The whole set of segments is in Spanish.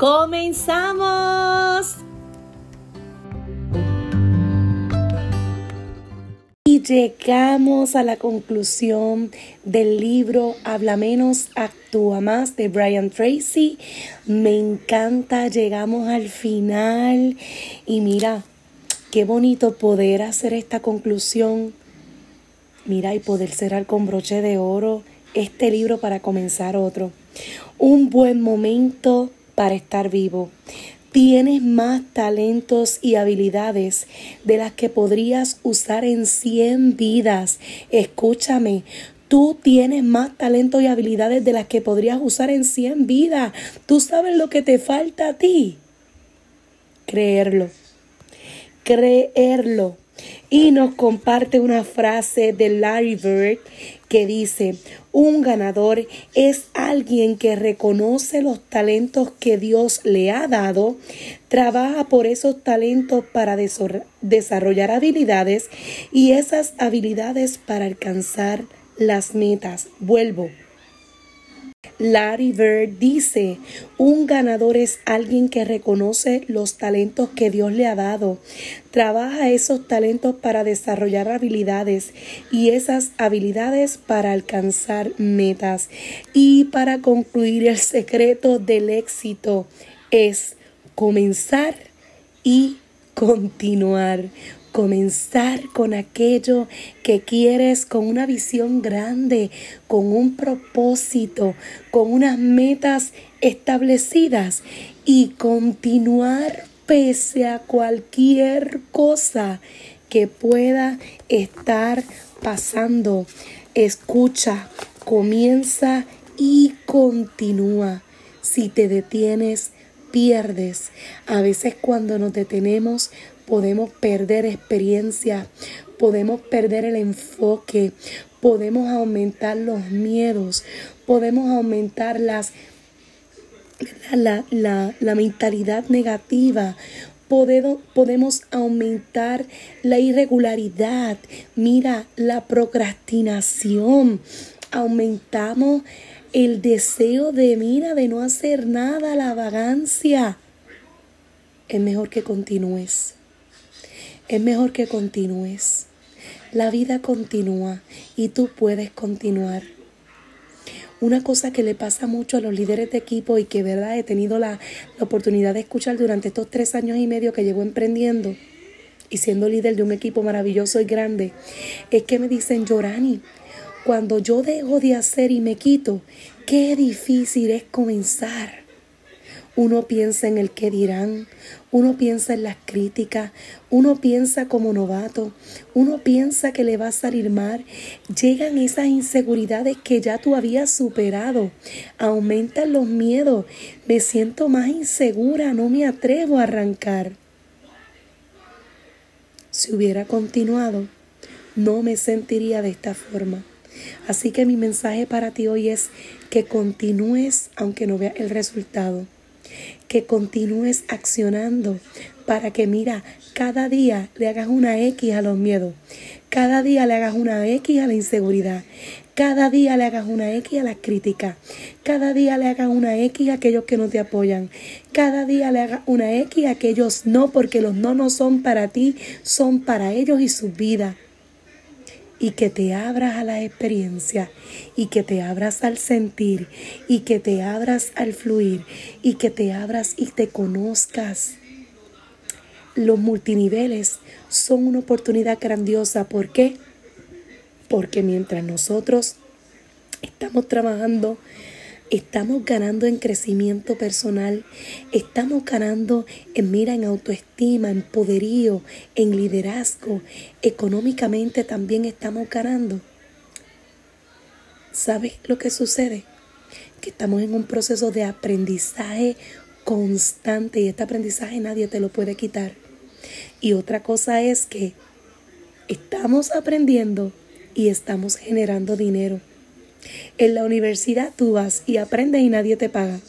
¡Comenzamos! Y llegamos a la conclusión del libro Habla menos, actúa más de Brian Tracy. Me encanta, llegamos al final y mira, qué bonito poder hacer esta conclusión. Mira, y poder cerrar con broche de oro este libro para comenzar otro. Un buen momento para estar vivo. Tienes más talentos y habilidades de las que podrías usar en 100 vidas. Escúchame, Tú tienes más talentos y habilidades de las que podrías usar en 100 vidas. Tú sabes lo que te falta a ti. Creerlo. Creerlo. Y nos comparte una frase de Larry Bird que dice, un ganador es alguien que reconoce los talentos que Dios le ha dado, trabaja por esos talentos para desarrollar habilidades y esas habilidades para alcanzar las metas. Vuelvo. Larry Bird dice, un ganador es alguien que reconoce los talentos que Dios le ha dado, trabaja esos talentos para desarrollar habilidades y esas habilidades para alcanzar metas. Y para concluir, el secreto del éxito es comenzar y continuar comenzar con aquello que quieres, con una visión grande, con un propósito, con unas metas establecidas y continuar pese a cualquier cosa que pueda estar pasando. Escucha, comienza y continúa. Si te detienes, pierdes. A veces cuando nos detenemos podemos perder experiencia, podemos perder el enfoque, podemos aumentar los miedos, podemos aumentar las, la, la, mentalidad negativa, podemos aumentar la irregularidad, mira, la procrastinación, aumentamos el deseo de, mira, de no hacer nada, la vagancia. Es mejor que continúes es mejor que continúes. La vida continúa y tú puedes continuar. Una cosa que le pasa mucho a los líderes de equipo y que verdad he tenido la, oportunidad de escuchar durante estos tres años y medio que llevo emprendiendo y siendo líder de un equipo maravilloso y grande, es que me dicen, Yorani, cuando yo dejo de hacer y me quito, qué difícil es comenzar. Uno piensa en el que dirán, uno piensa en las críticas, uno piensa como novato, uno piensa que le va a salir mal. Llegan esas inseguridades que ya tú habías superado, aumentan los miedos, me siento más insegura, no me atrevo a arrancar. Si hubiera continuado, no me sentiría de esta forma. Así que mi mensaje para ti hoy es que continúes aunque no veas el resultado que continúes accionando para que, mira, cada día le hagas una X a los miedos, cada día le hagas una X a la inseguridad, cada día le hagas una X a las críticas, cada día le hagas una X a aquellos que no te apoyan, cada día le hagas una X a aquellos no, porque los no no son para ti, son para ellos y su vida y que te abras a la experiencia y que te abras al sentir y que te abras al fluir y que te abras y te conozcas. Los multiniveles son una oportunidad grandiosa. ¿Por qué? Porque mientras nosotros estamos trabajando estamos ganando en crecimiento personal, estamos ganando en mira, en autoestima, en poderío, en liderazgo, económicamente también estamos ganando. ¿Sabes lo que sucede? Que estamos en un proceso de aprendizaje constante y este aprendizaje nadie te lo puede quitar. Y otra cosa es que estamos aprendiendo y estamos generando dinero. En la universidad tú vas y aprendes y nadie te paga,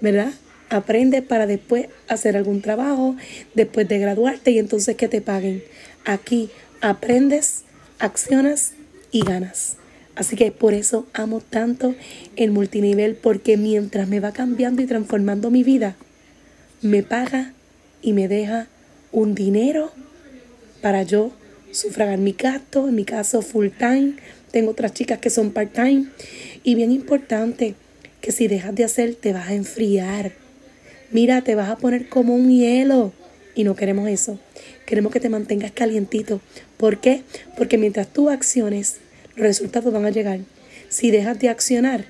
¿verdad? Aprendes para después hacer algún trabajo, después de graduarte y entonces que te paguen. Aquí aprendes, accionas y ganas. Así que por eso amo tanto el multinivel, porque mientras me va cambiando y transformando mi vida, me paga y me deja un dinero para yo sufragar mi gasto, en mi caso full time, tengo otras chicas que son part time y bien importante que si dejas de hacer te vas a enfriar. Mira, te vas a poner como un hielo y no queremos eso. Queremos que te mantengas calientito. ¿Por qué? Porque mientras tú acciones, los resultados van a llegar. Si dejas de accionar,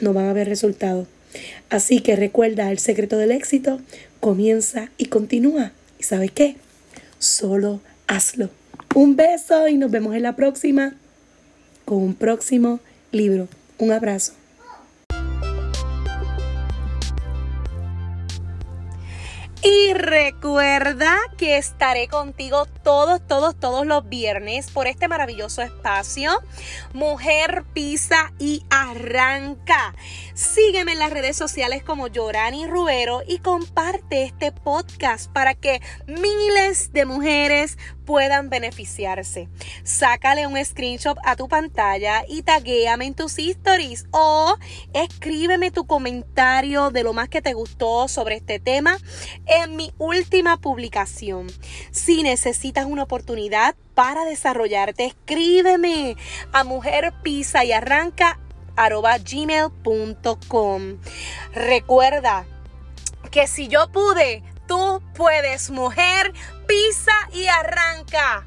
no van a haber resultados. Así que recuerda, el secreto del éxito comienza y continúa. ¿Y sabes qué? Solo hazlo. Un beso y nos vemos en la próxima con un próximo libro. Un abrazo. Y recuerda que estaré contigo todos, todos, todos los viernes por este maravilloso espacio. Mujer pisa y arranca. Sígueme en las redes sociales como Yorani Rubero y comparte este podcast para que miles de mujeres puedan beneficiarse. Sácale un screenshot a tu pantalla y taguéame en tus stories o escríbeme tu comentario de lo más que te gustó sobre este tema en mi última publicación. Si necesitas una oportunidad para desarrollarte, escríbeme a mujer pisa y arranca gmail.com. Recuerda que si yo pude, tú puedes, mujer, pisa y arranca.